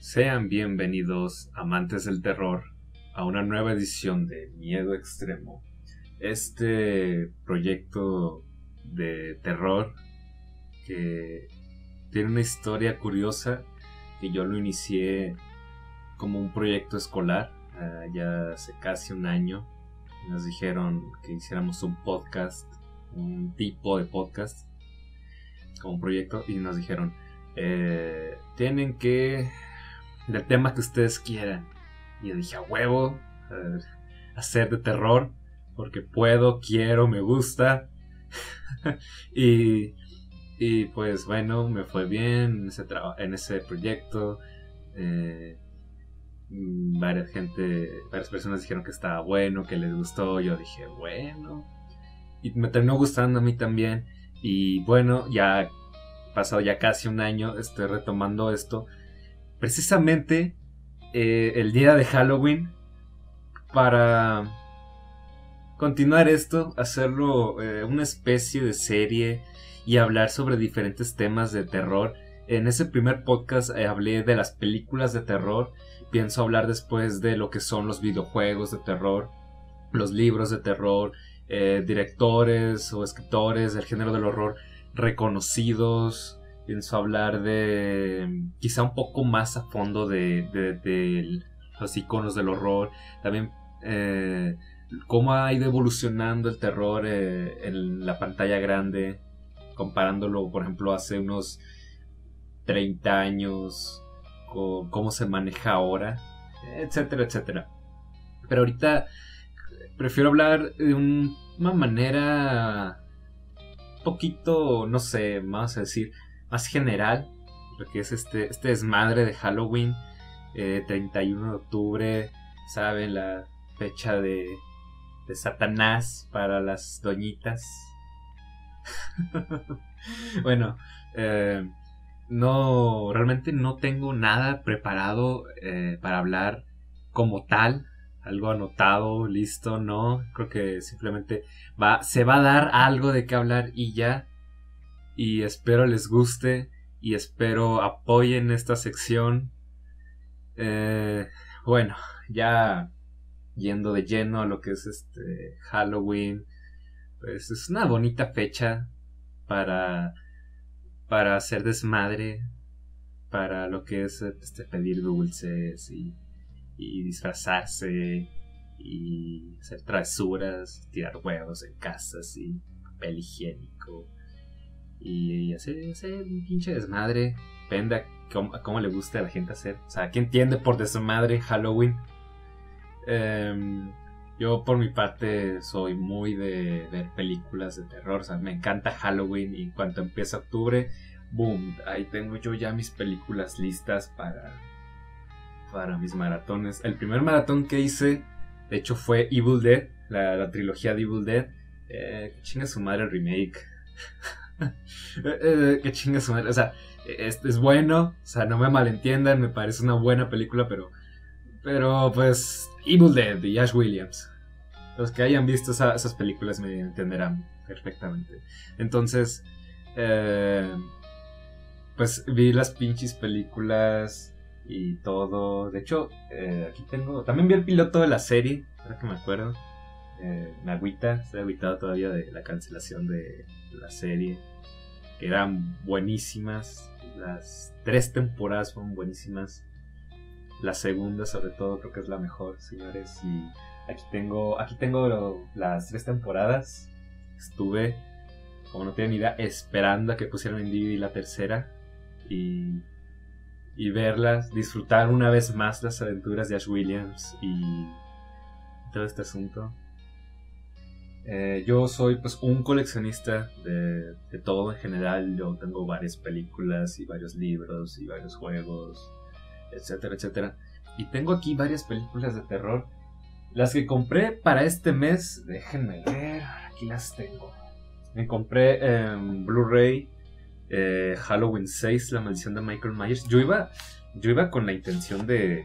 Sean bienvenidos, amantes del terror, a una nueva edición de Miedo Extremo. Este proyecto de terror que tiene una historia curiosa que yo lo inicié como un proyecto escolar uh, ya hace casi un año. Nos dijeron que hiciéramos un podcast, un tipo de podcast como un proyecto y nos dijeron eh, tienen que del tema que ustedes quieran. Y yo dije, a huevo, hacer de terror, porque puedo, quiero, me gusta. y, y pues bueno, me fue bien en ese, proyecto. Eh, varias gente, varias personas dijeron que estaba bueno, que les gustó. Yo dije, bueno. Y me terminó gustando a mí también. Y bueno, ya pasado ya casi un año, estoy retomando esto precisamente eh, el día de Halloween para continuar esto, hacerlo eh, una especie de serie y hablar sobre diferentes temas de terror. En ese primer podcast eh, hablé de las películas de terror, pienso hablar después de lo que son los videojuegos de terror, los libros de terror, directores o escritores del género del horror reconocidos, pienso hablar de quizá un poco más a fondo de, los iconos del horror, también eh, cómo ha ido evolucionando el terror eh, en la pantalla grande, comparándolo, por ejemplo, hace unos 30 años, con cómo se maneja ahora, etcétera, etcétera. Pero ahorita prefiero hablar de una manera poquito, no sé, vamos a decir, más general, lo que es este, este desmadre de Halloween, 31 eh, de octubre, saben, la fecha de, de Satanás para las doñitas. bueno, eh, no, realmente no tengo nada preparado eh, para hablar como tal, algo anotado, listo, no, creo que simplemente va, se va a dar algo de qué hablar y ya y espero les guste y espero apoyen esta sección. Eh, bueno, ya yendo de lleno a lo que es este Halloween, pues es una bonita fecha para para hacer desmadre, para lo que es este, pedir dulces y, y disfrazarse y hacer travesuras, tirar huevos en casas y papel higiénico y hacer, un pinche desmadre. Depende a cómo, le guste a la gente hacer. O sea, ¿qué entiende por desmadre Halloween? Em, yo por mi parte soy muy de ver películas de terror. O sea, me encanta Halloween y en cuanto empieza octubre, boom, ahí tengo yo ya mis películas listas para, para mis maratones. El primer maratón que hice, de hecho, fue Evil Dead, la, trilogía de Evil Dead. Eh, chinga su madre el remake. Eh, eh, qué chingas O sea, es, bueno. O sea, no me malentiendan. Me parece una buena película, pero. Pero, pues. Evil Dead de Ash Williams. Los que hayan visto esas películas me entenderán perfectamente. Entonces. Eh, pues vi las pinches películas y todo. De hecho, aquí tengo. También vi el piloto de la serie. Ahora que me acuerdo. me agüita. Estoy agüitado todavía de la cancelación de la serie eran buenísimas. Las tres temporadas fueron buenísimas. La segunda, sobre todo, creo que es la mejor, señores. Y aquí tengo, aquí tengo las tres temporadas. Estuve, como no tienen idea, esperando a que pusieran en DVD la tercera. Y, y verlas, disfrutar una vez más las aventuras de Ash Williams y todo este asunto. Eh, yo soy pues un coleccionista de, todo en general. Yo tengo varias películas y varios libros y varios juegos, etcétera, etcétera. Y tengo aquí varias películas de terror. Las que compré para este mes, déjenme ver, aquí las tengo. Me compré en Blu-ray eh, Halloween 6, La maldición de Michael Myers. Yo iba, yo iba con la intención de,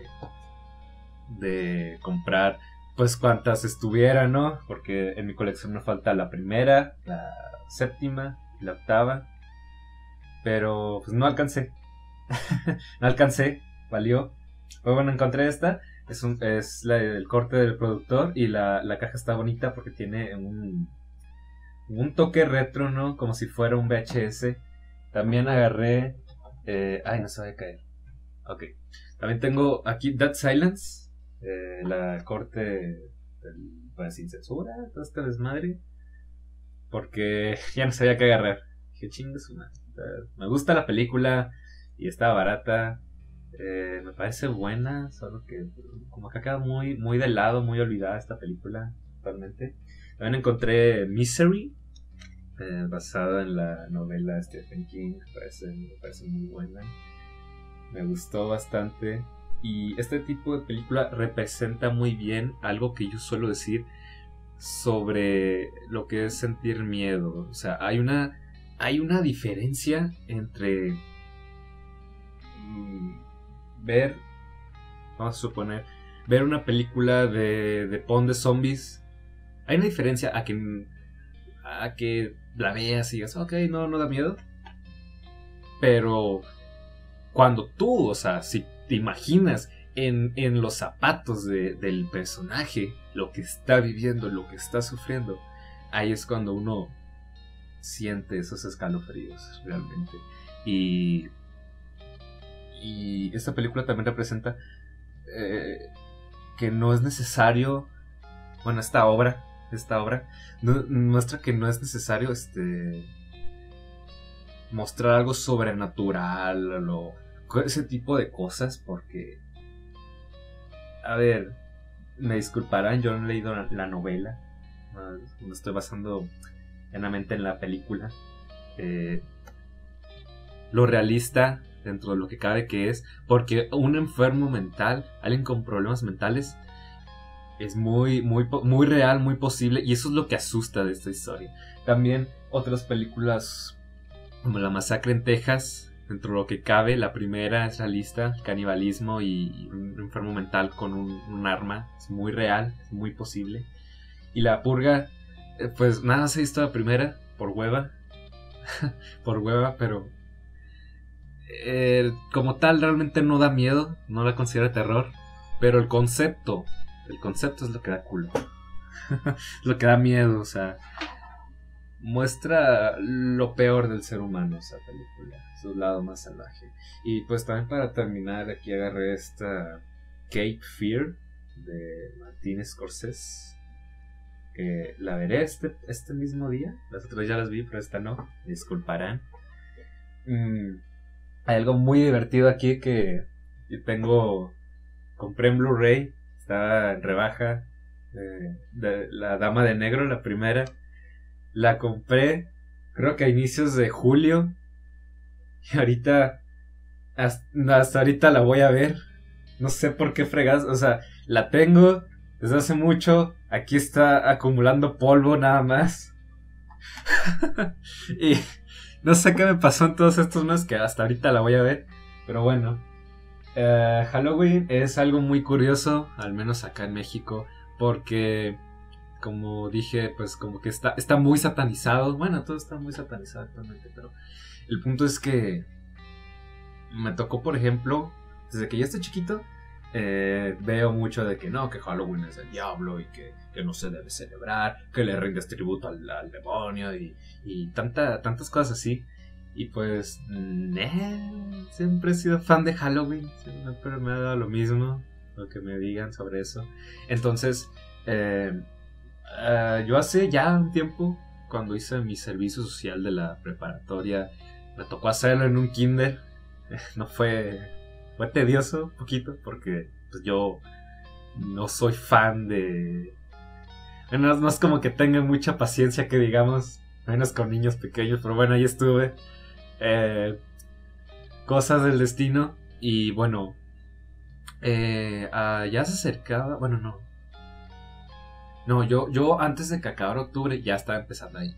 de comprar pues cuantas estuvieran, ¿no? Porque en mi colección me falta la primera, la séptima y la octava. Pero pues no alcancé. no alcancé. valió. Pues bueno, encontré esta. Es, un, es la, el corte del productor y la, la caja está bonita porque tiene un, un toque retro, ¿no? Como si fuera un VHS. También agarré... Eh, ay, no se va a caer. Ok. También tengo aquí Dead Silence. Eh, la corte del, pues, sin censura, todo este desmadre. Porque ya no sabía qué agarrar. Dije, chingas una. Me gusta la película y está barata. Eh, me parece buena, solo que como que ha quedado muy, muy de lado, muy olvidada esta película totalmente. También encontré Misery, eh, basada en la novela de Stephen King, me parece, me parece muy buena. Me gustó bastante. Y este tipo de película representa muy bien algo que yo suelo decir sobre lo que es sentir miedo. O sea, hay una, hay una diferencia entre mm, ver, vamos a suponer, ver una película de, de Pond de zombies. Hay una diferencia a que, a que la veas y digas, ok, no, no da miedo. Pero cuando tú, o sea, si te imaginas en, en los zapatos del personaje, lo que está viviendo, lo que está sufriendo, ahí es cuando uno siente esos escalofríos realmente. Y y esta película también representa eh, que no es necesario, bueno, esta obra, esta obra muestra que no es necesario este mostrar algo sobrenatural o ese tipo de cosas porque a ver me disculparán yo no he leído la, novela me estoy basando plenamente en la película eh, lo realista dentro de lo que cabe que es, porque un enfermo mental, alguien con problemas mentales, es muy, muy, muy real, muy posible, y eso es lo que asusta de esta historia. También otras películas como La Masacre en Texas, dentro de lo que cabe, la primera es realista, canibalismo y un enfermo mental con un, arma, es muy real, es muy posible. Y la purga, eh, pues nada se ha visto la primera, por hueva, por hueva, pero eh, como tal realmente no da miedo, no la considera terror, pero el concepto, el concepto es lo que da culo. lo que da miedo, o sea, muestra lo peor del ser humano esa película, su lado más salvaje. Y pues también para terminar aquí agarré esta Cape Fear de Martin Scorsese. Que la veré este, este mismo día. Las otras ya las vi, pero esta no. disculparán. Mm, hay algo muy divertido aquí que tengo. Compré en Blu-ray. Está en rebaja. Eh, la Dama de Negro, la primera. La compré. Creo que a inicios de julio. Y ahorita. Hasta, ahorita la voy a ver. No sé por qué fregas. O sea, la tengo desde hace mucho. Aquí está acumulando polvo nada más. y no sé qué me pasó en todos estos meses que hasta ahorita la voy a ver. Pero bueno. Eh, Halloween es algo muy curioso, al menos acá en México, porque como dije, pues como que está, está muy satanizado. Bueno, todo está muy satanizado actualmente, pero el punto es que me tocó, por ejemplo, desde que ya estoy chiquito, eh, veo mucho de que no, que Halloween es el diablo y que, no se debe celebrar, que le rindes tributo al, demonio y, y tanta, tantas cosas así. Y pues, siempre he sido fan de Halloween, pero me ha dado lo mismo lo que me digan sobre eso. Entonces, eh, eh, yo hace ya un tiempo, cuando hice mi servicio social de la preparatoria, me tocó hacerlo en un kinder. No fue fue tedioso un poquito porque pues, yo no soy fan de... Bueno, no es como que tenga mucha paciencia que digamos, menos con niños pequeños, pero bueno, ahí estuve. Eh, cosas del destino y bueno, eh, ah, ya se acercaba, bueno, no. No, yo, yo antes de que acabara octubre ya estaba empezando ahí.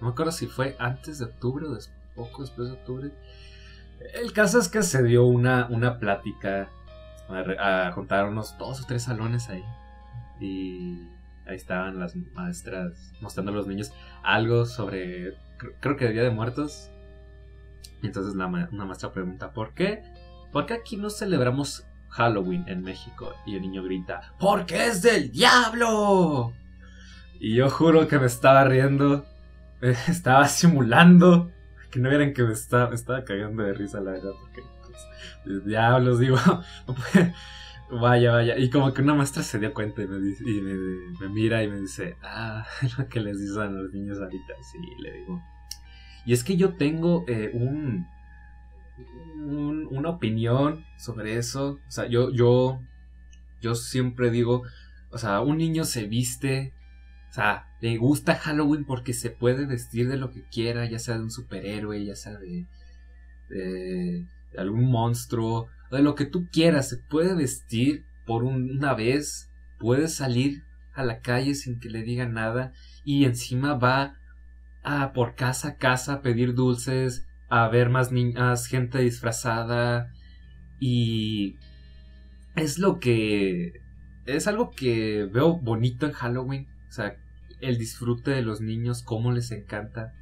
No me acuerdo si fue antes de octubre o poco después de octubre. El caso es que se dio una, una plática a, contar unos dos o tres salones ahí. Y ahí estaban las maestras mostrando a los niños algo sobre, creo que Día de Muertos. Y entonces la, una maestra pregunta, ¿por qué ¿por qué aquí no celebramos Halloween en México? Y el niño grita, ¡porque es del diablo! Y yo juro que me estaba riendo, estaba simulando, que no vieran que me estaba, estaba cagando de risa, la verdad, porque, pues, diablos, digo, vaya, vaya. Y como que una maestra se dio cuenta y me, y me, mira y me dice, ah, lo que les dicen a los niños ahorita, sí, le digo. Y es que yo tengo eh, un, una opinión sobre eso. O sea, yo, yo, yo siempre digo, o sea, un niño se viste o sea, le gusta Halloween porque se puede vestir de lo que quiera, ya sea de un superhéroe, ya sea de, de, algún monstruo, de lo que tú quieras. Se puede vestir por una vez, puede salir a la calle sin que le digan nada y encima va a por casa a casa a pedir dulces, a ver más niñas, gente disfrazada. Y es lo que es algo que veo bonito en Halloween. O sea, el disfrute de los niños, cómo les encanta,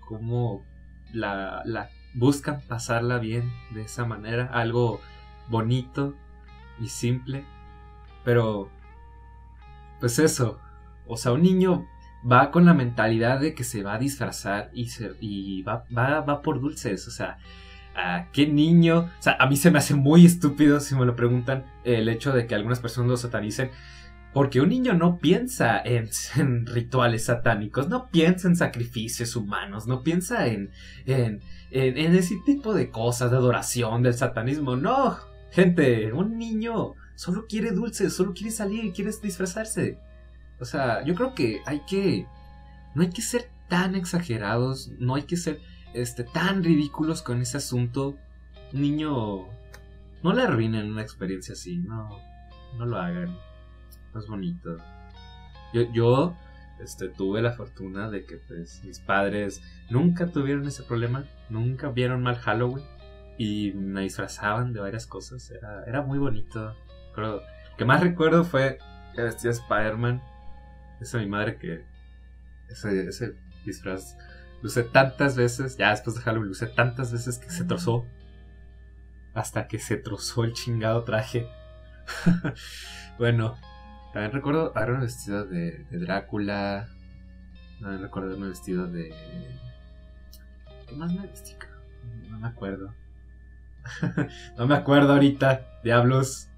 cómo la, la buscan pasarla bien de esa manera, algo bonito y simple, pero pues eso, o sea, un niño va con la mentalidad de que se va a disfrazar y, se, y va, va, va por dulces, o sea, ¿a qué niño? O sea, a mí se me hace muy estúpido si me lo preguntan el hecho de que algunas personas lo satanicen. Porque un niño no piensa en, rituales satánicos, no piensa en sacrificios humanos, no piensa en, en, en, ese tipo de cosas, de adoración, del satanismo. No, gente, un niño solo quiere dulces, solo quiere salir, quiere disfrazarse. O sea, yo creo que hay que... No hay que ser tan exagerados, no hay que ser este, tan ridículos con ese asunto. Un niño... No le arruinen una experiencia así, no, no lo hagan es bonito. Yo, yo este, tuve la fortuna de que pues, mis padres nunca tuvieron ese problema, nunca vieron mal Halloween y me disfrazaban de varias cosas. Era, era muy bonito. Pero lo que más recuerdo fue que vestía Spider-Man. Esa mi madre que ese, ese disfraz lo usé tantas veces, ya después de Halloween lo usé tantas veces que se trozó. Hasta que se trozó el chingado traje. bueno, también recuerdo haberme vestido de, de Drácula. También recuerdo haberme vestido de. ¿Qué más me vestí? No me acuerdo. no me acuerdo ahorita, diablos.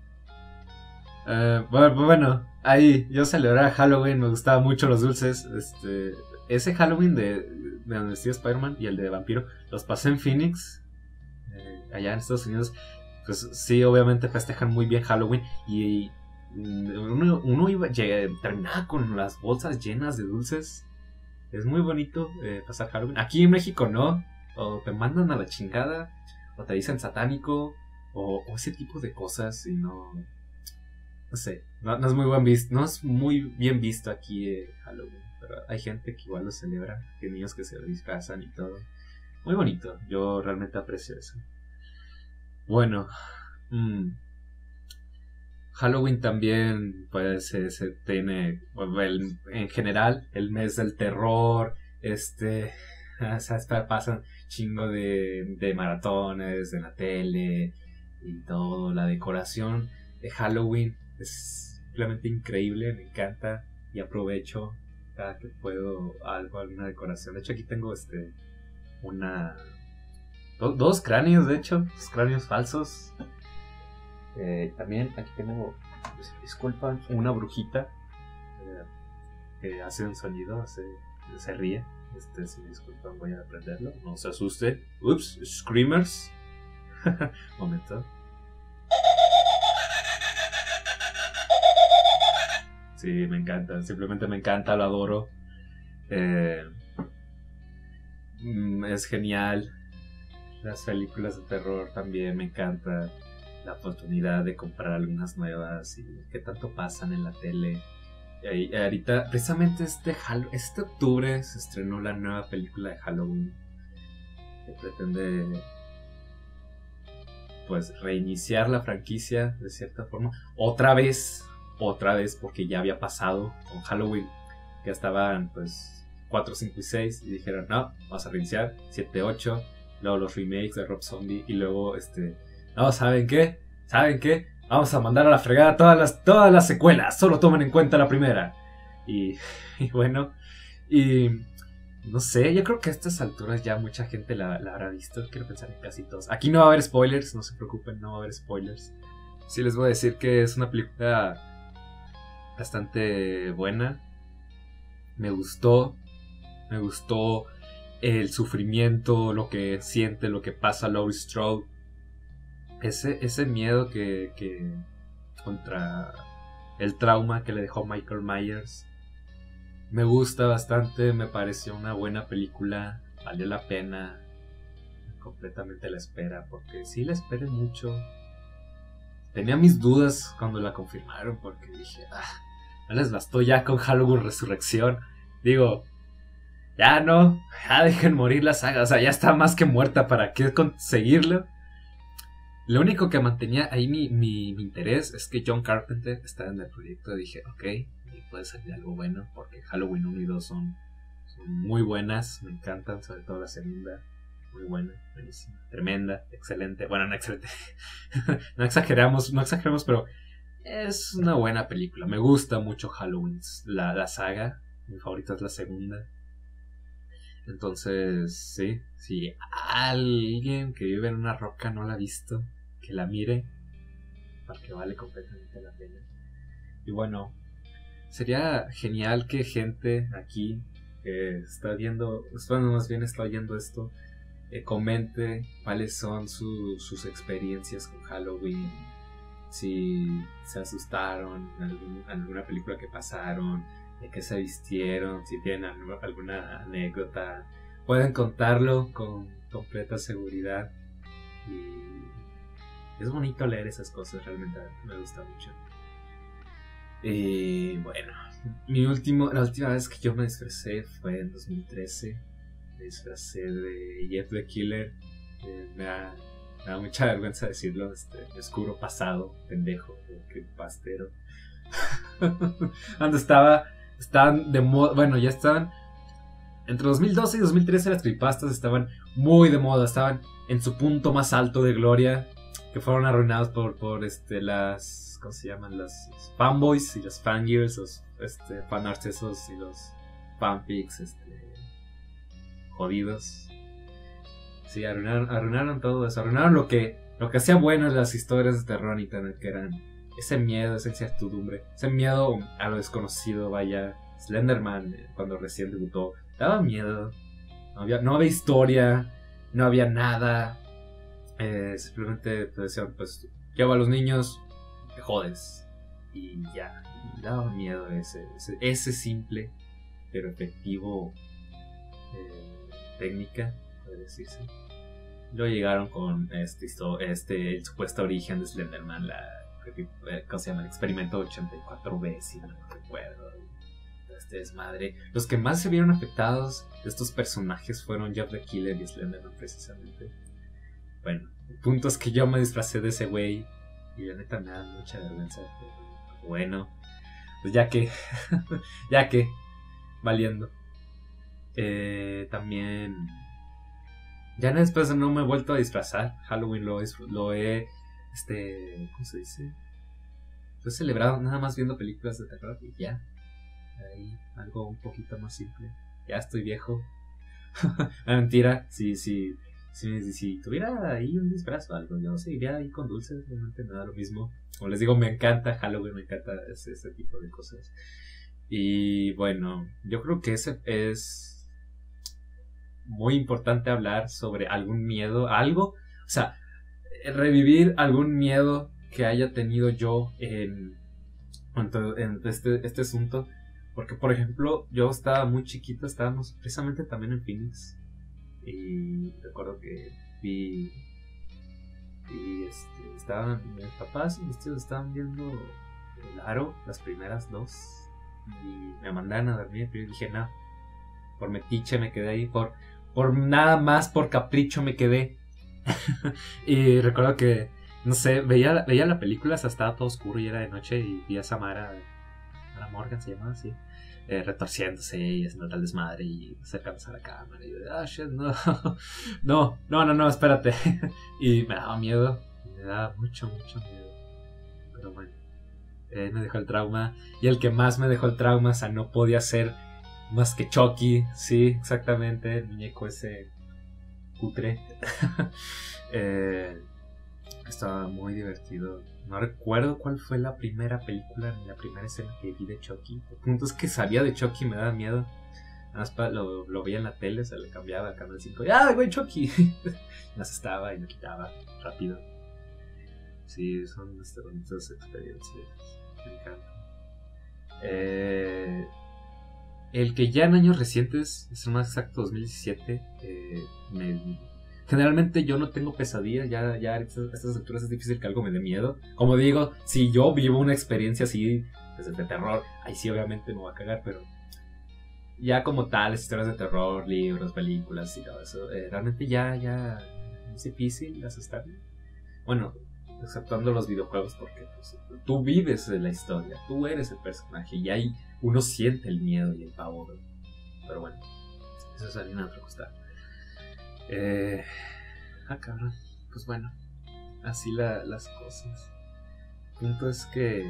Eh, bueno, ahí yo celebraba Halloween, me gustaban mucho los dulces. Este, ese Halloween de, de donde vestido Spider-Man y el de vampiro los pasé en Phoenix, eh, allá en Estados Unidos. Pues sí, obviamente festejan muy bien Halloween y uno, uno iba, terminaba con las bolsas llenas de dulces. Es muy bonito eh, pasar Halloween. Aquí en México no. O te mandan a la chingada. O te dicen satánico. O, ese tipo de cosas. Y no. No sé. No, es muy buen visto. No es muy bien visto aquí eh, Halloween. Pero hay gente que igual lo celebra. Hay niños que se disfrazan y todo. Muy bonito. Yo realmente aprecio eso. Bueno. Mmm Halloween también, pues, se, tiene, en general, el mes del terror, este, pasan chingo de, de maratones en la tele y todo, la decoración de Halloween es simplemente increíble, me encanta y aprovecho cada que puedo algo, alguna decoración. De hecho, aquí tengo este, una, dos cráneos, de hecho, dos cráneos falsos eh, también aquí tengo, pues, disculpan, una brujita eh, que hace un sonido, se ríe. Este, si me disculpan, voy a aprenderlo. No se asuste. Ups, screamers. Momento. Sí, me encanta. Simplemente me encanta, lo adoro. Eh, mm, es genial. Las películas de terror también me encantan la oportunidad de comprar algunas nuevas y que tanto pasan en la tele. Y ahorita, precisamente este, este octubre se estrenó la nueva película de Halloween que pretende pues reiniciar la franquicia de cierta forma. Otra vez, otra vez, porque ya había pasado con Halloween, que estaban pues 4, 5 y 6 y dijeron, no, vamos a reiniciar 7, 8, luego los remakes de Rob Zombie y luego este no, ¿saben qué? ¿Saben qué? Vamos a mandar a la fregada todas las, todas las secuelas, solo tomen en cuenta la primera. Y, y bueno, y no sé, yo creo que a estas alturas ya mucha gente la, la, habrá visto. Quiero pensar en casi todos. Aquí no va a haber spoilers, no se preocupen, no va a haber spoilers. Sí les voy a decir que es una película bastante buena. Me gustó. Me gustó el sufrimiento, lo que siente, lo que pasa Laurie Strode. Ese, ese miedo que, que contra el trauma que le dejó Michael Myers me gusta bastante, me pareció una buena película, valió la pena completamente la espera, porque sí la esperé mucho. Tenía mis dudas cuando la confirmaron, porque dije, ah, no les bastó ya con Halloween Resurrección. Digo, ya no, ya dejen morir la saga, o sea, ya está más que muerta, ¿para qué conseguirlo? Lo único que mantenía ahí mi, mi interés es que John Carpenter estaba en el proyecto. Dije, ok, puede salir algo bueno, porque Halloween 1 y 2 son, muy buenas, me encantan, sobre todo la segunda, muy buena, buenísima, tremenda, excelente, bueno, no excelente, no exageramos, no exageramos, pero es una buena película, me gusta mucho Halloween, la, la saga, mi favorita es la segunda. Entonces, sí, si alguien que vive en una roca no la ha visto, que la mire, porque vale completamente la pena. Y bueno, sería genial que gente aquí que está viendo, bueno, más bien está oyendo esto, eh, comente cuáles son sus experiencias con Halloween, si se asustaron en, alguna película que pasaron, de qué se vistieron, si tienen alguna anécdota, pueden contarlo con completa seguridad y es bonito leer esas cosas, realmente me gusta mucho. Y bueno, mi último, la última vez que yo me disfracé fue en 2013. Me disfracé de Jeff the Killer. me, da, mucha vergüenza decirlo, este, oscuro pasado, pendejo, que pastero. Cuando estaba, estaban de moda, bueno, ya estaban, entre 2012 y 2013 las creepypastas estaban muy de moda, estaban en su punto más alto de gloria, que fueron arruinados por, por este, las ¿cómo se llaman? Los, fanboys y los fangirls, los este, y los fanpics, este, jodidos. Sí, arruinaron, arruinaron todo eso, arruinaron lo que, lo que hacía bueno en las historias de terror en internet, que eran ese miedo, esa incertidumbre, ese miedo a lo desconocido, vaya. Slenderman, eh, cuando recién debutó, daba miedo. No había, no había historia, no había nada. Eh, simplemente pues, decían, pues, lleva a los niños, te jodes. Y ya, daba miedo ese, ese, simple pero efectivo eh, técnica, puede decirse. Luego llegaron con este, este el supuesto origen de Slenderman, la, ¿cómo se llama? El experimento 84B, si no recuerdo. Este desmadre. Los que más se vieron afectados de estos personajes fueron Jeff the Killer y Slenderman, precisamente. Bueno, el punto es que yo me disfracé de ese güey y la neta me da mucha vergüenza. bueno, pues ya que, ya que, valiendo. Eh, también, ya después no me he vuelto a disfrazar. Halloween lo, lo he, este, ¿cómo se dice? Lo he celebrado nada más viendo películas de terror y ya. Ahí, algo un poquito más simple. Ya estoy viejo. mentira, sí, sí. Si, si, tuviera ahí un disfraz o algo, yo seguiría ahí con dulces, realmente me da lo mismo. Como les digo, me encanta Halloween, me encanta ese, tipo de cosas. Y bueno, yo creo que ese es muy importante hablar sobre algún miedo, algo, o sea, revivir algún miedo que haya tenido yo en, en este, este asunto. Porque, por ejemplo, yo estaba muy chiquito, estábamos precisamente también en Phoenix y recuerdo que vi. Y este, estaban. Mis papás y mis tíos estaban viendo el aro, las primeras dos. Y me mandaron a dormir. Pero dije, no. Por metiche me quedé ahí. Por, por nada más, por capricho me quedé. y recuerdo que, no sé, veía, veía la película, hasta estaba todo oscuro y era de noche. Y vi a Samara. Samara Morgan se llamaba así eh, retorciéndose y haciendo tal desmadre y acercándose a la cámara. Y yo, ah, shit, no, no, no, no, no, espérate. y me daba miedo, me me da mucho, mucho miedo. Pero bueno, eh, me dejó el trauma. Y el que más me dejó el trauma, o sea, no podía ser más que Chucky, sí, exactamente, el muñeco ese cutre. eh, estaba muy divertido. No recuerdo cuál fue la primera película ni la primera escena que vi de Chucky. El punto es que sabía de Chucky me daba miedo. Nada lo, lo veía en la tele, se le cambiaba al canal 5. ¡Ah, güey, Chucky! más estaba y me quitaba rápido. Sí, son este, bonitas experiencias. Me encanta. Eh, el que ya en años recientes, es más exacto 2017, eh, me, generalmente yo no tengo pesadillas, ya, ya a estas, alturas es difícil que algo me dé miedo. Como digo, si yo vivo una experiencia así, desde de terror, ahí sí obviamente me voy a cagar, pero ya como tal, historias de terror, libros, películas y todo eso, eh, realmente ya, ya es difícil asustarme. Bueno, exceptuando los videojuegos, porque pues, tú vives la historia, tú eres el personaje y ahí uno siente el miedo y el pavor. Pero bueno, eso es harina otra cosa. Eh, ah, cabrón. Pues bueno, así las cosas. El punto es que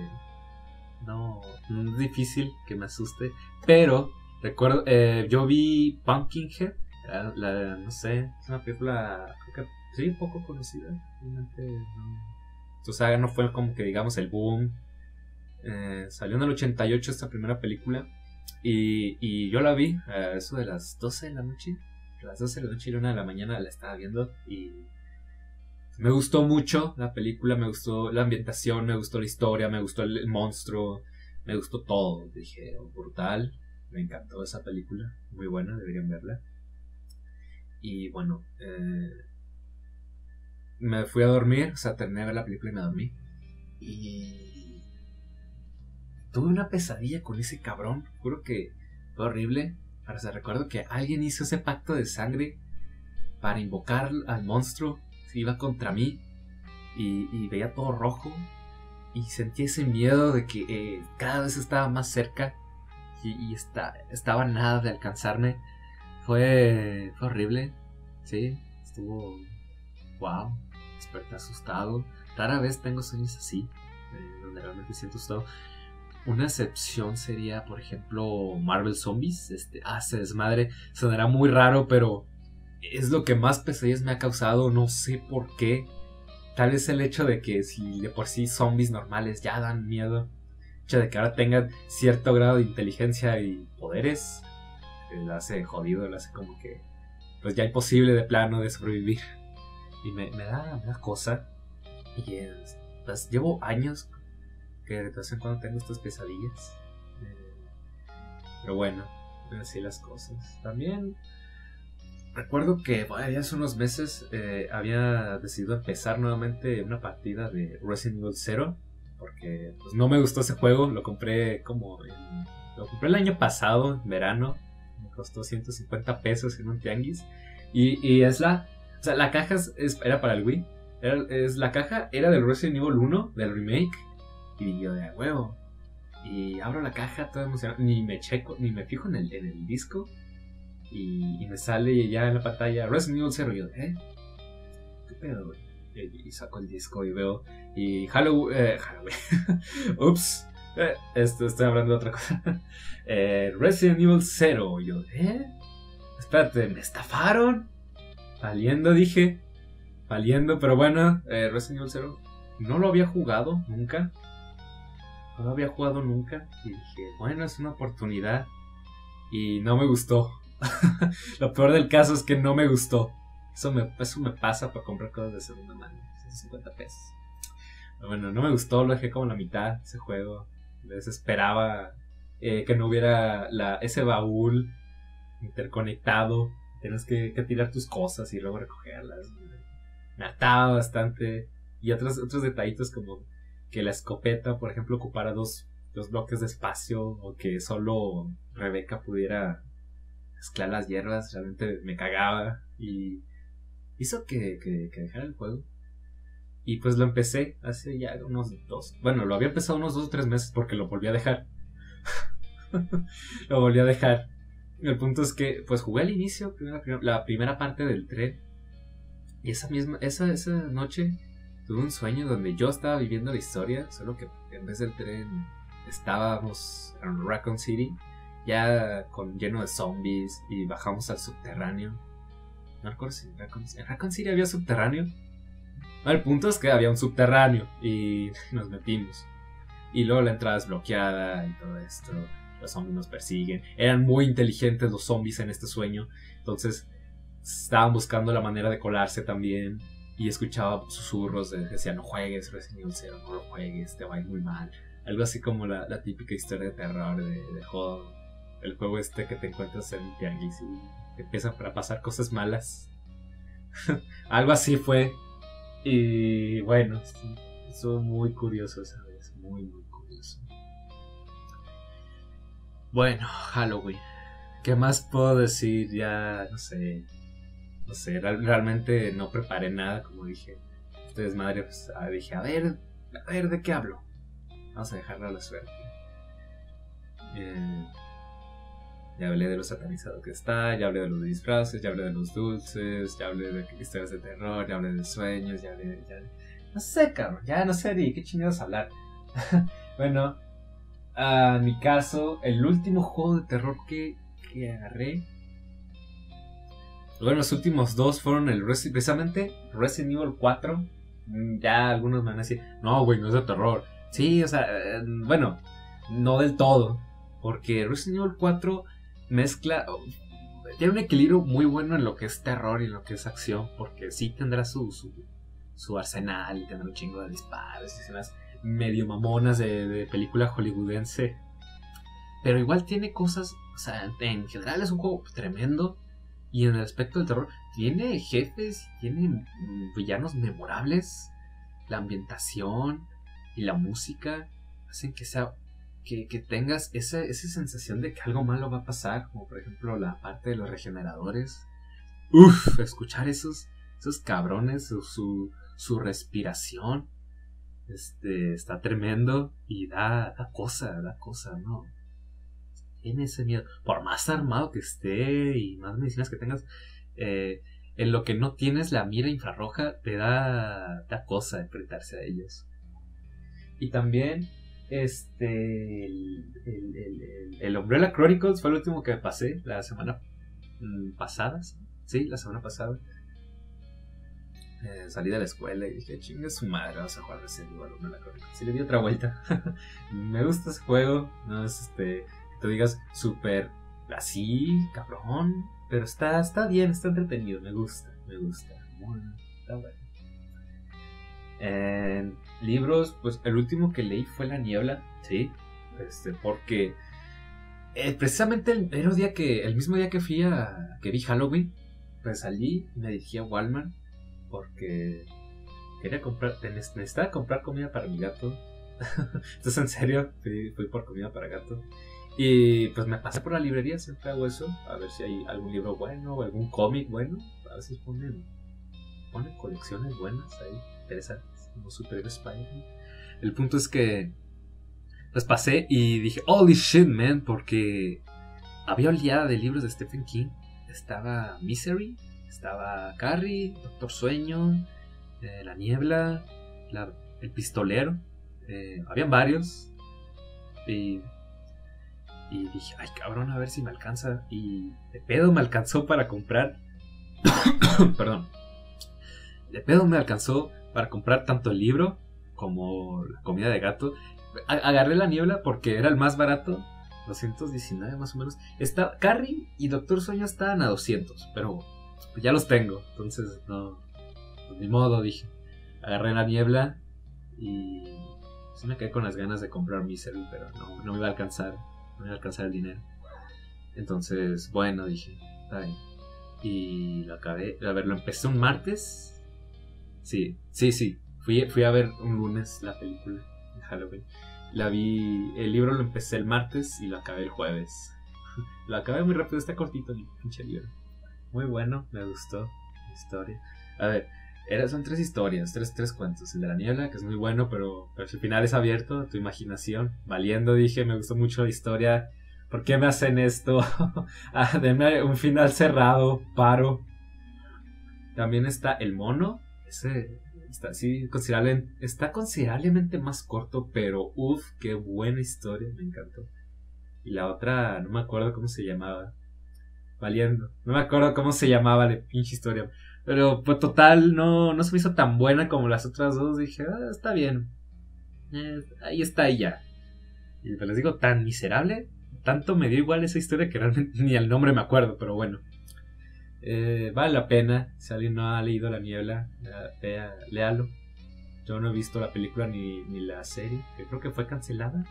no, no es difícil que me asuste, pero Recuerdo, eh, yo vi Pumpkinhead, la, no sé, es una película, creo que sí, poco conocida. Realmente no. Saga no fue como que digamos el boom. Eh, salió en el 88 esta primera película. Y, yo la vi a eso de las 12 de la noche. A las 12 de la noche y una de la mañana la estaba viendo. Y me gustó mucho la película, me gustó la ambientación, me gustó la historia, me gustó el monstruo, me gustó todo. Dije, oh, brutal. Me encantó esa película, muy buena, deberían verla. Y bueno, eh, me fui a dormir, o sea, terminé de ver la película y me dormí. Y tuve una pesadilla con ese cabrón, juro que fue horrible. Pero se recuerdo que alguien hizo ese pacto de sangre para invocar al monstruo que iba contra mí y, veía todo rojo y sentí ese miedo de que eh, cada vez estaba más cerca y, está, estaba nada de alcanzarme. Fue, horrible, sí, estuvo wow, desperté asustado. Rara vez tengo sueños así, eh, donde realmente siento asustado. Una excepción sería, por ejemplo, Marvel Zombies. Este, ah, se desmadre. Sonará muy raro, pero es lo que más pesadillas me ha causado. No sé por qué. Tal vez el hecho de que si de por sí zombies normales ya dan miedo hecho de que ahora tengan cierto grado de inteligencia y poderes, lo hace jodido, lo hace como que pues ya imposible de plano de sobrevivir. Y me, da una cosa. Y es, pues, llevo años que de vez en cuando tengo estas pesadillas. Eh, pero bueno, así las cosas. También recuerdo que ya hace unos meses eh, había decidido empezar nuevamente una partida de Resident Evil 0 porque pues, no me gustó ese juego. Lo compré como. lo compré el año pasado, en verano. Me costó 150 pesos en un tianguis. Y, es la. O sea, la caja era para el Wii. es, la caja era del Resident Evil 1, del remake. Y yo de huevo. Y abro la caja, todo emocionado. Ni me checo, ni me fijo en el, en el disco. Y, me sale ya en la pantalla Resident Evil 0. Y yo, ¿eh? ¿Qué pedo, güey? y saco el disco y veo. Y Halloween. Eh, Halloween. Ups. Eh, esto, estoy hablando de otra cosa. Eh, Resident Evil 0. Yo, ¿eh? Espérate, ¿me estafaron? Valiendo, dije. Valiendo, pero bueno, eh, Resident Evil 0 no lo había jugado nunca. No lo había jugado nunca. Y dije, bueno, es una oportunidad. Y no me gustó. lo peor del caso es que no me gustó. Eso me, me pasa para comprar cosas de segunda mano. 50 pesos. bueno, no me gustó, lo dejé como la mitad ese juego. Desesperaba eh, que no hubiera la, ese baúl interconectado. Tienes que, tirar tus cosas y luego recogerlas. Me ataba bastante. Y otros, otros detallitos como que la escopeta, por ejemplo, ocupara dos, dos bloques de espacio o que solo Rebeca pudiera mezclar las hierbas. Realmente me cagaba. Y hizo que, que, dejara el juego. Y pues lo empecé hace ya unos dos. Bueno, lo había empezado unos dos o tres meses porque lo volví a dejar. lo volví a dejar. El punto es que, pues jugué al inicio, la primera parte del tren. Y esa misma, esa, esa noche tuve un sueño donde yo estaba viviendo la historia, solo que en vez del tren estábamos en Raccoon City, ya con lleno de zombies y bajamos al subterráneo. No recuerdo si en Raccoon, City había subterráneo. el punto es que había un subterráneo y nos metimos. Y luego la entrada es bloqueada y todo esto. Los zombies nos persiguen. Eran muy inteligentes los zombies en este sueño. Entonces estaban buscando la manera de colarse también. Y escuchaba susurros de decía no juegues Resident Evil 0, no lo juegues, te va a ir muy mal. Algo así como la, típica historia de terror de, de El juego este que te encuentras en Tianguis y te empiezan a pasar cosas malas. Algo así fue. Y bueno, estuvo muy curioso esa vez, muy, muy curioso. Bueno, Halloween. ¿Qué más puedo decir? Ya, no sé. No sé, realmente no preparé nada, como dije. Ustedes, madre, pues ah, dije, a ver, a ver, ¿de qué hablo? Vamos a dejarlo a la suerte. Eh, ya hablé de lo satanizado que está, ya hablé de los disfraces, ya hablé de los dulces, ya hablé de historias de terror, ya hablé de sueños, ya hablé de... No sé, cabrón, ya no sé de qué chingados hablar. bueno, a mi caso, el último juego de terror que, que agarré... Bueno, los últimos dos fueron el precisamente Resident Evil 4. Mm, ya algunos me van a decir, no, güey, no es de terror. Sí, o sea, eh, bueno, no del todo. Porque Resident Evil 4 mezcla. Tiene un equilibrio muy bueno en lo que es terror y en lo que es acción. Porque sí tendrá su, su, arsenal y tendrá un chingo de disparos y escenas medio mamonas de, película hollywoodense. Pero igual tiene cosas. O sea, en general es un juego tremendo. Y en el aspecto del terror, tiene jefes, tiene villanos memorables. La ambientación, y la música hacen que sea que, tengas esa, esa, sensación de que algo malo va a pasar, como por ejemplo la parte de los regeneradores. Uf, escuchar esos, esos cabrones, su, su, respiración, este, está tremendo y da, da cosa, da cosa, ¿no? Tiene ese miedo. Por más armado que esté y más medicinas que tengas, eh, en lo que no tienes la mira infrarroja, te da, da cosa enfrentarse a ellos. Y también este el, el, el, Umbrella Chronicles fue el último que pasé la semana mm, pasada. Sí, la semana pasada. Eh, salí de la escuela y dije, chingue su madre, vamos a jugar Resident Evil Umbrella Chronicles. Y le di otra vuelta. me gusta ese juego. No es este, que te digas súper así, cabrón. Pero está, está bien, está entretenido. Me gusta, me gusta. Bueno, está bueno. En libros, pues el último que leí fue La Niebla, sí, este, porque eh, precisamente el, día que, el mismo día que fui a, que vi Halloween, pues salí me dirigí a Walmart porque quería comprar, necesitaba comprar comida para mi gato. Entonces, en serio, fui, fui, por comida para gato. Y pues me pasé por la librería, siempre hago eso, a ver si hay algún libro bueno o algún cómic bueno. A veces ponen, ponen colecciones buenas ahí interesantes, como Super Spider. El punto es que las pasé y dije, holy shit, man, porque había oleada de libros de Stephen King. Estaba Misery, estaba Carrie, Doctor Sueño, eh, La Niebla, El Pistolero. Eh, habían varios. Y, y dije, ay cabrón, a ver si me alcanza. Y de pedo me alcanzó para comprar. Perdón. De pedo me alcanzó para comprar tanto el libro como la comida de gato. Agarré la niebla porque era el más barato, 219 más o menos. Está, Carrie y Doctor Sueño estaban a 200, pero ya los tengo, entonces no, pues ni modo, dije. Agarré la niebla y sí me quedé con las ganas de comprar Misery, pero no, no me iba a alcanzar, no me iba a alcanzar el dinero. Entonces, bueno, dije, está bien. Y lo acabé, a ver, lo empecé un martes Sí, sí, sí. Fui, fui a ver un lunes la película de Halloween. La vi, el libro lo empecé el martes y lo acabé el jueves. lo acabé muy rápido, está cortito el pinche libro. Muy bueno, me gustó la historia. A ver, son tres historias, tres, tres cuentos. El de la niebla, que es muy bueno, pero, pero su final es abierto tu imaginación. Valiendo, dije, me gustó mucho la historia. ¿Por qué me hacen esto? ah, denme un final cerrado, paro. También está El Mono, ese, Está, sí, considerable, está considerablemente más corto, pero uff, qué buena historia, me encantó. Y la otra, no me acuerdo cómo se llamaba. Valiendo. No me acuerdo cómo se llamaba la pinche historia. Pero pues total, no, no se me hizo tan buena como las otras dos. Dije, ah, está bien. Eh, ahí está ya. Y pues les digo, tan miserable. Tanto me dio igual esa historia que realmente ni el nombre me acuerdo, pero bueno. Eh, vale la pena. Si alguien no ha leído La Niebla, léalo. Yo no he visto la película ni, ni la serie, creo que fue cancelada.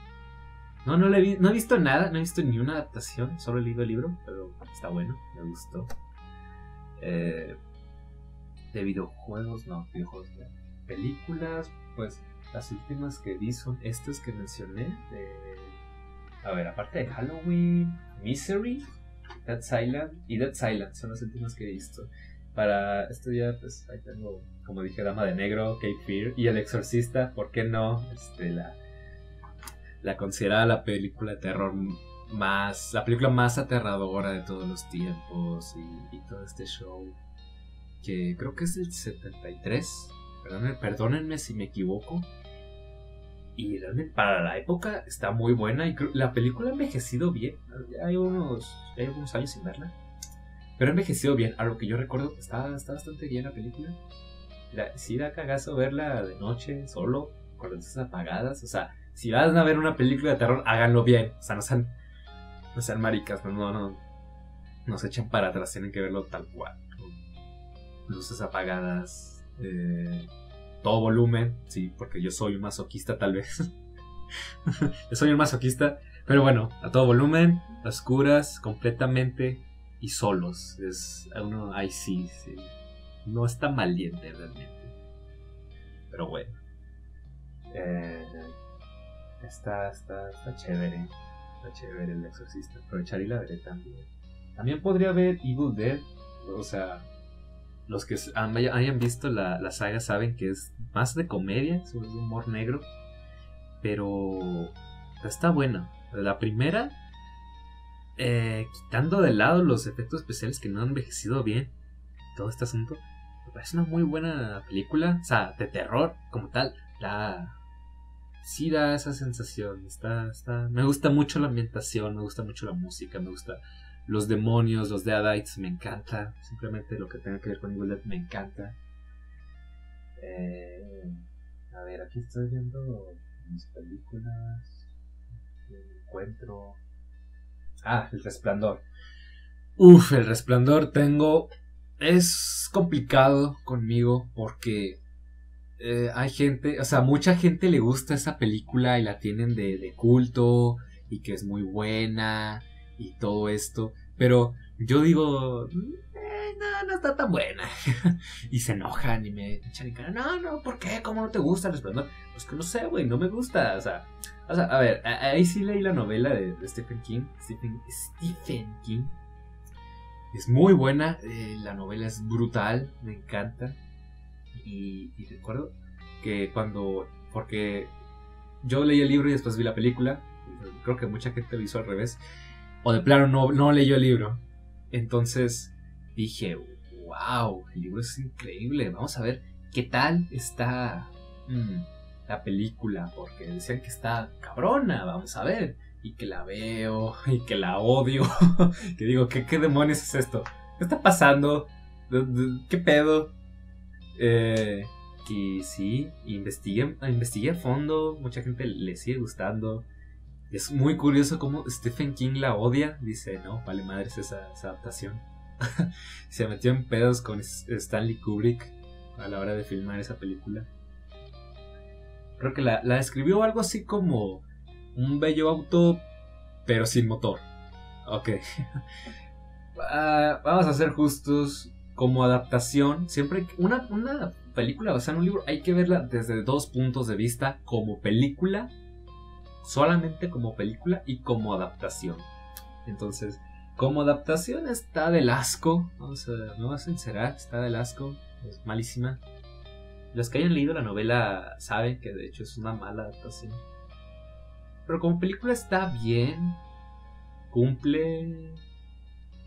No, no, le he visto nada, no he visto ni una adaptación, solo he leído el libro, pero está bueno, me gustó. Eh, de videojuegos, no, videojuegos, películas, pues las últimas que vi son estas que mencioné. a ver, aparte de Halloween, Misery, Dead Silent y Dead Silent son las últimas que he visto. Para esto ya, pues ahí tengo, como dije, Dama de Negro, Cape Fear y El Exorcista, ¿por qué no? Este, la la considerada la película de terror más, la película más aterradora de todos los tiempos y, todo este show que creo que es el 73, perdónenme, perdónenme si me equivoco. Y para la época está muy buena y la película ha envejecido bien. Hay unos, hay unos años sin verla. Pero ha envejecido bien. A lo que yo recuerdo, está, está bastante bien la película. La, sí da cagazo verla de noche, solo, con las luces apagadas. O sea, si van a ver una película de terror, háganlo bien. O sea, no sean, no sean maricas, no, no, no se echen para atrás, tienen que verlo tal cual. luces apagadas, eh, todo volumen, sí, porque yo soy un masoquista tal vez. yo soy un masoquista, pero bueno, a todo volumen, oscuras, completamente y solos. Es uno, ay sí, sí. No está maliente realmente. Pero bueno. Eh, Está, está, está chévere. Está chévere el exorcista. Aprovechar y la veré también. También podría ver Evil Dead. O sea, los que hayan visto la, la saga saben que es más de comedia, un humor negro. Pero está buena. La primera, eh, quitando de lado los efectos especiales que no han envejecido bien, todo este asunto, me parece una muy buena película. O sea, de terror como tal. La, sí da esa sensación. Está, está, me gusta mucho la ambientación, me gusta mucho la música, me gusta los demonios, los deadites, me encanta. Simplemente lo que tenga que ver con Evil me encanta. Eh, a ver, aquí estoy viendo mis películas. Encuentro. Ah, El Resplandor. Uf, El Resplandor tengo. Es complicado conmigo porque eh, hay gente, o sea, mucha gente le gusta esa película y la tienen de, culto y que es muy buena y todo esto, pero yo digo, eh, no, no está tan buena. y se enojan y me echan en cara, no, no, ¿por qué? ¿Cómo no te gusta el resplandor? Pues que no sé, güey, no me gusta, o sea, o sea, a ver, ahí sí leí la novela de, Stephen King, Stephen, Stephen King. Es muy buena, eh, la novela es brutal, me encanta. Y, recuerdo que cuando, porque yo leí el libro y después vi la película, creo que mucha gente lo hizo al revés, o de plano no, no leyó el libro. Entonces dije, wow, el libro es increíble, vamos a ver qué tal está mm, la película, porque decían que está cabrona, vamos a ver, y que la veo, y que la odio, que digo, ¿qué, qué demonios es esto? ¿Qué está pasando? ¿Qué pedo? Eh, y sí, investigué, investigué a fondo, mucha gente le sigue gustando. Es muy curioso cómo Stephen King la odia. Dice, no, vale madres esa, adaptación. Se metió en pedos con Stanley Kubrick a la hora de filmar esa película. Creo que la, la describió algo así como un bello auto, pero sin motor. Ok. Ah, vamos a ser justos como adaptación, siempre una, una película basada en un libro hay que verla desde dos puntos de vista, como película, solamente como película y como adaptación. Entonces, como adaptación está del asco, vamos a, no vas a está del asco, es malísima. Los que hayan leído la novela saben que de hecho es una mala adaptación. Pero como película está bien, cumple,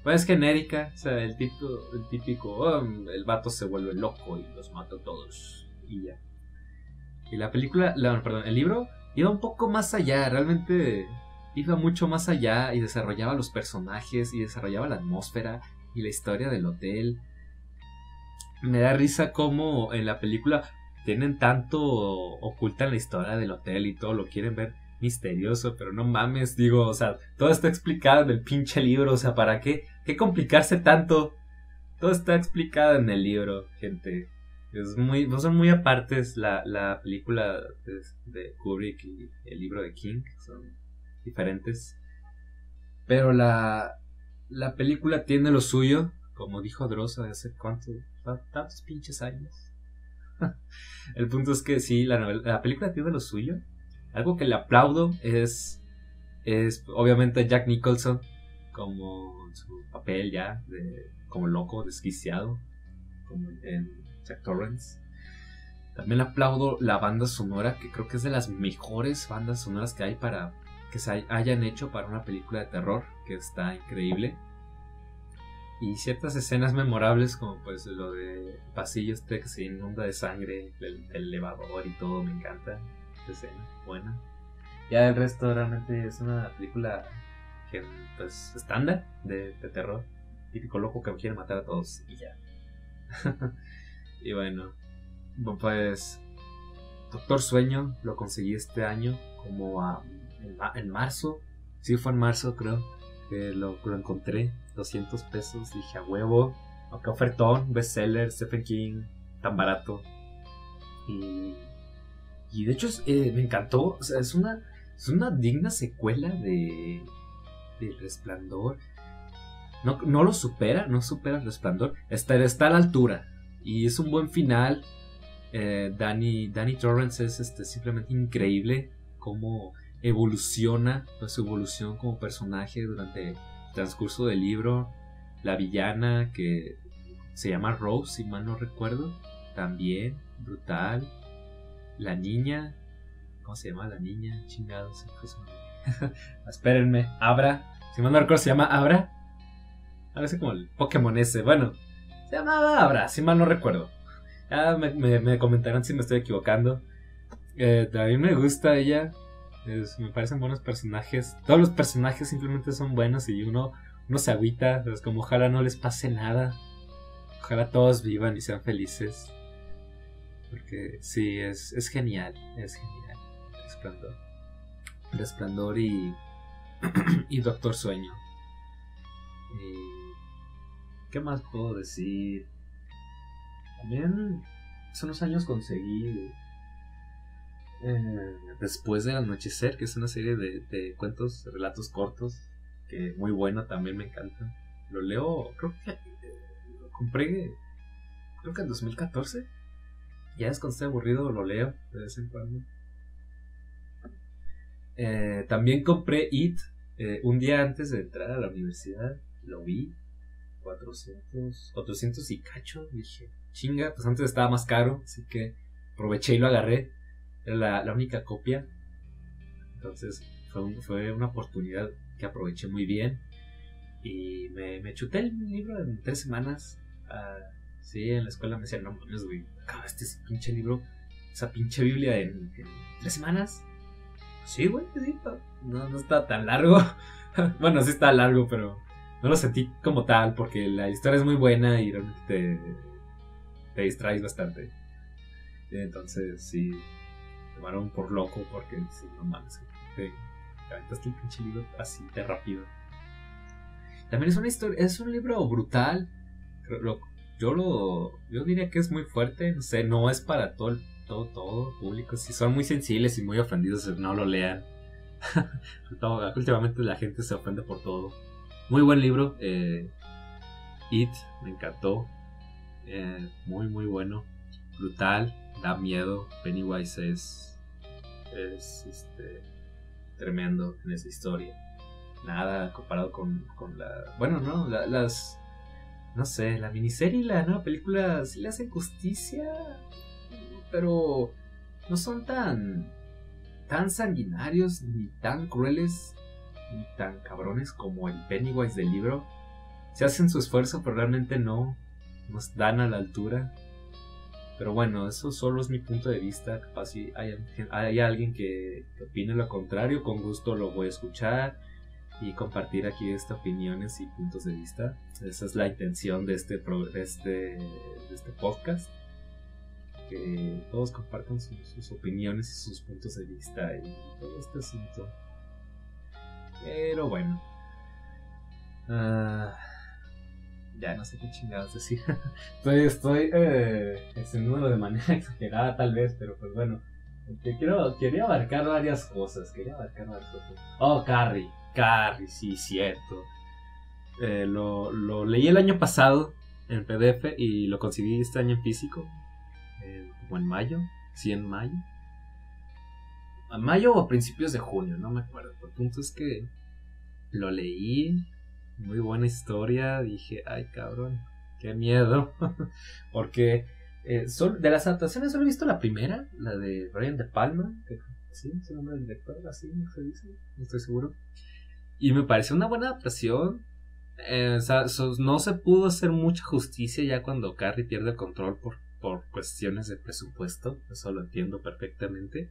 pues es genérica, o sea, el típico, el típico, oh, vato se vuelve loco y los mata a todos. y ya. Y la película, la, perdón, el libro iba un poco más allá, realmente iba mucho más allá y desarrollaba los personajes y desarrollaba la atmósfera y la historia del hotel. Me da risa como en la película tienen tanto ocultan la historia del hotel y todo lo quieren ver misterioso, pero no mames, digo, o sea, todo está explicado en el pinche libro, o sea, ¿para qué? ¿Qué complicarse tanto? Todo está explicado en el libro, gente. Es muy, no son muy apartes la, la película de, Kubrick y el libro de King, son diferentes. Pero la, la película tiene lo suyo, como dijo Dross hace cuánto, tantos pinches años. el punto es que sí, la, la película tiene lo suyo. Algo que le aplaudo es, es obviamente Jack Nicholson como su papel ya de como loco, desquiciado, como en Jack Torrance. También aplaudo la banda sonora, que creo que es de las mejores bandas sonoras que hay para que se hayan hecho para una película de terror, que está increíble. Y ciertas escenas memorables, como pues lo de pasillo este que se inunda de sangre, el, elevador y todo, me encanta. Esa escena, buena. Ya el resto realmente es una película que pues estándar de terror típico loco que quiere matar a todos y ya. y bueno, pues Doctor Sueño lo conseguí este año como en, marzo. Sí, fue en marzo creo que lo, encontré. 200 pesos, dije a huevo. Acá ofertón, bestseller, Stephen King, tan barato. Y, y de hecho eh, me encantó. Es una, es una digna secuela de, de Resplandor no, lo supera, no supera el resplandor. Está, está a la altura. Y es un buen final. Eh, Danny, Danny Torrance es este, simplemente increíble cómo evoluciona, pues, su evolución como personaje durante el transcurso del libro. La villana que se llama Rose, si mal no recuerdo, también brutal. La niña, ¿cómo se llama la niña? Chingados, espérenme, Abra, si mal no recuerdo se llama Abra. A veces como el Pokémon ese. Bueno, se llamaba Abra, si mal no recuerdo. Ya me, comentarán si me estoy equivocando. Eh, también me gusta ella. me parecen buenos personajes. Todos los personajes simplemente son buenos y uno, uno se agüita. Es como ojalá no les pase nada. Ojalá todos vivan y sean felices. Porque sí, es, es genial. Es genial. Resplandor. Resplandor y, y Doctor Sueño. Y ¿Qué más puedo decir? También hace unos años conseguí eh, Después del Anochecer, que es una serie de, cuentos, relatos cortos, que muy bueno, también me encanta. Lo leo, creo que eh, lo compré, creo que en 2014. Ya es cuando estoy aburrido, lo leo de vez en cuando. Eh, también compré It un día antes de entrar a la universidad. Lo vi 400, 400 y cacho. Dije, chinga, pues antes estaba más caro, así que aproveché y lo agarré. Era la, única copia. Entonces fue, una oportunidad que aproveché muy bien. Y me, me chuté el libro en tres semanas. Uh, sí, en la escuela me decían, no mames, güey, acabaste ese pinche libro, esa pinche Biblia en, tres semanas. Sí, güey, no, no está tan largo. bueno, sí está largo, pero no lo sentí como tal porque la historia es muy buena y realmente te, te distraes bastante. Entonces, sí, te tomaron por loco porque, si no mames, te, aventaste el pinche libro así de rápido. También es una historia, es un libro brutal. Yo lo, yo diría que es muy fuerte. No sé, no es para todo, todo, todo público. Si son muy sensibles y muy ofendidos, no lo lean. Últimamente la gente se ofende por todo. Muy buen libro. Eh, It, me encantó. Eh, muy, muy bueno. Brutal, da miedo. Pennywise es, es este, tremendo en esa historia. Nada comparado con, con la. Bueno, no, las. No sé, la miniserie y la nueva película sí le hacen justicia. Pero no son tan. tan sanguinarios ni tan crueles tan cabrones como el Pennywise del libro. Se hacen su esfuerzo, pero realmente no nos dan a la altura. Pero bueno, eso solo es mi punto de vista. Capaz si hay alguien que, opine lo contrario, con gusto lo voy a escuchar y compartir aquí estas opiniones y puntos de vista. Esa es la intención de este, de este, de este podcast. Que todos compartan sus, opiniones y sus puntos de vista y todo este asunto. Pero bueno. Uh, ya no sé qué chingados decir. estoy, estoy eh, número de manera exagerada tal vez, pero pues bueno. quiero, quería abarcar varias cosas. Quería abarcar varias cosas. Oh, Carrie. Carrie, sí, cierto. Eh, lo, lo, leí el año pasado en PDF y lo conseguí este año en físico. Como en mayo. Sí, en mayo. A mayo o a principios de junio, no me acuerdo. El punto es que lo leí muy buena historia. Dije, ay cabrón, qué miedo. Porque eh, de las adaptaciones solo he visto la primera, la de Brian De Palma. Que, sí, es el nombre del director, así se dice, no estoy seguro. Y me pareció una buena adaptación. Eh, o sea, no se pudo hacer mucha justicia ya cuando Carrie pierde el control por, por cuestiones de presupuesto. Eso lo entiendo perfectamente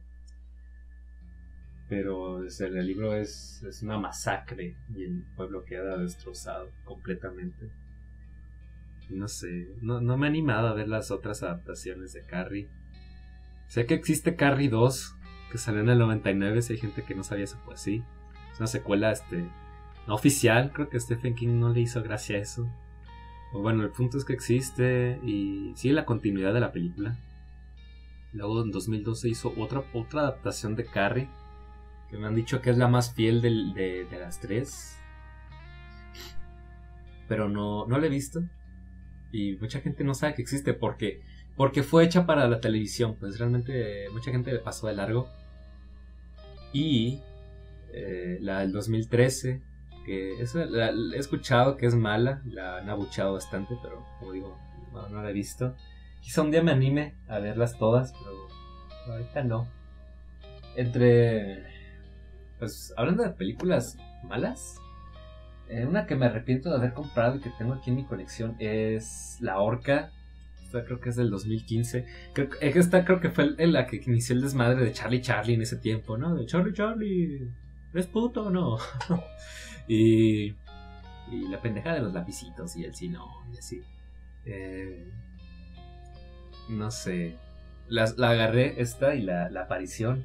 pero el libro es, es una masacre y el pueblo queda destrozado completamente. No sé, no, no me he animado a ver las otras adaptaciones de Carrie. Sé que existe Carrie 2, que salió en el 99, si hay gente que no sabía eso, pues sí. Es una secuela este, no oficial, creo que Stephen King no le hizo gracia a eso. O bueno, el punto es que existe y sigue la continuidad de la película. Luego en 2012 hizo otra, otra adaptación de Carrie que me han dicho que es la más fiel de, las tres. Pero no, no la he visto. Y mucha gente no sabe que existe porque, porque fue hecha para la televisión. Pues realmente mucha gente le pasó de largo. Y eh, la del 2013, que esa he escuchado que es mala, la han abuchado bastante, pero como digo, no, no la he visto. Quizá un día me anime a verlas todas, pero ahorita no. Entre pues hablando de películas malas, eh, una que me arrepiento de haber comprado y que tengo aquí en mi colección es La Orca. Esta creo que es del 2015. Creo, esta creo que fue la que inició el desmadre de Charlie Charlie en ese tiempo, ¿no? De Charlie Charlie, ¿es puto o no? y, y la pendeja de los lapicitos y el sí no, y así. Eh, no sé. la agarré esta y la, la aparición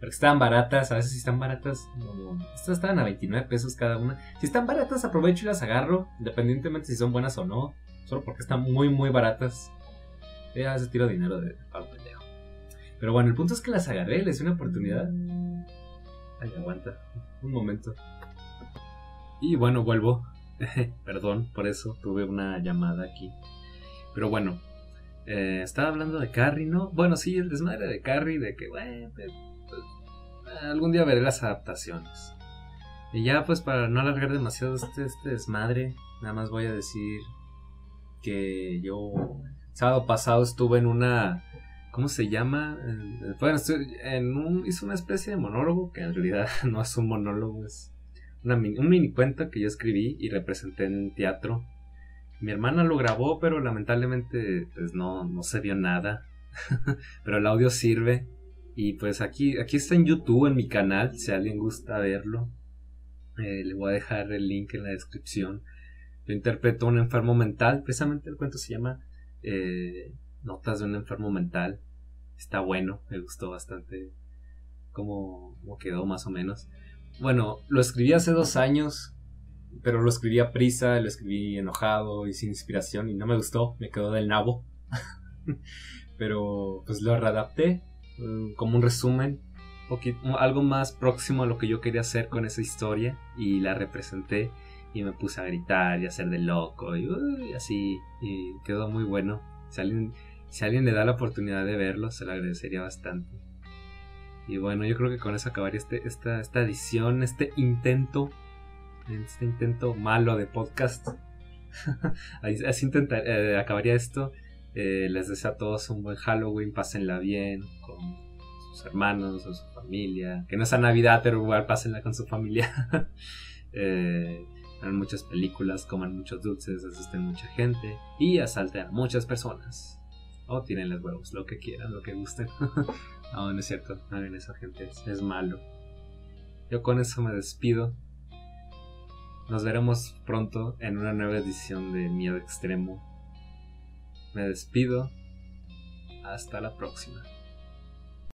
pero estaban baratas, a veces si están baratas, estas estaban a 29 pesos cada una. Si están baratas, aprovecho y las agarro, independientemente si son buenas o no, solo porque están muy, muy baratas. Ya se tiro dinero de, pendejo. Pero bueno, el punto es que las agarré, les di una oportunidad. Ay, aguanta, un momento. Y bueno, vuelvo. Perdón por eso, tuve una llamada aquí. Pero bueno, eh, estaba hablando de Carrie, ¿no? Bueno, sí, el desmadre de Carrie, de que, bueno, algún día veré las adaptaciones. Y ya pues para no alargar demasiado este, este desmadre, nada más voy a decir que yo sábado pasado estuve en una ¿cómo se llama? Bueno, en un, hice una especie de monólogo que en realidad no es un monólogo, es un mini cuento que yo escribí y representé en teatro. Mi hermana lo grabó, pero lamentablemente pues no, no se vio nada. pero el audio sirve y pues aquí, aquí está en YouTube, en mi canal, si alguien gusta verlo. Eh, le voy a dejar el link en la descripción. Yo interpreto a un enfermo mental, precisamente el cuento se llama eh, Notas de un enfermo mental. Está bueno, me gustó bastante cómo, quedó más o menos. Bueno, lo escribí hace dos años, pero lo escribí a prisa, lo escribí enojado y sin inspiración y no me gustó, me quedó del nabo. pero pues lo readapté Mm, como un resumen, algo más próximo a lo que yo quería hacer con esa historia y la representé y me puse a gritar y a hacer de loco y, así y quedó muy bueno. Si alguien, si alguien le da la oportunidad de verlo, se lo agradecería bastante. Y bueno, yo creo que con eso acabaría este, esta, esta edición, este intento, este intento malo de podcast. así intentar, eh, acabaría esto. Eh, les deseo a todos un buen Halloween, pásenla bien con sus hermanos o su familia. Que no sea Navidad, pero igual pásenla con su familia. eh, vean muchas películas, coman muchos dulces, asisten mucha gente y asalten a muchas personas. O tienen los huevos, lo que quieran, lo que gusten. no, no es cierto. No esa gente, es, es malo. Yo con eso me despido. Nos veremos pronto en una nueva edición de Miedo Extremo. Me despido. Hasta la próxima.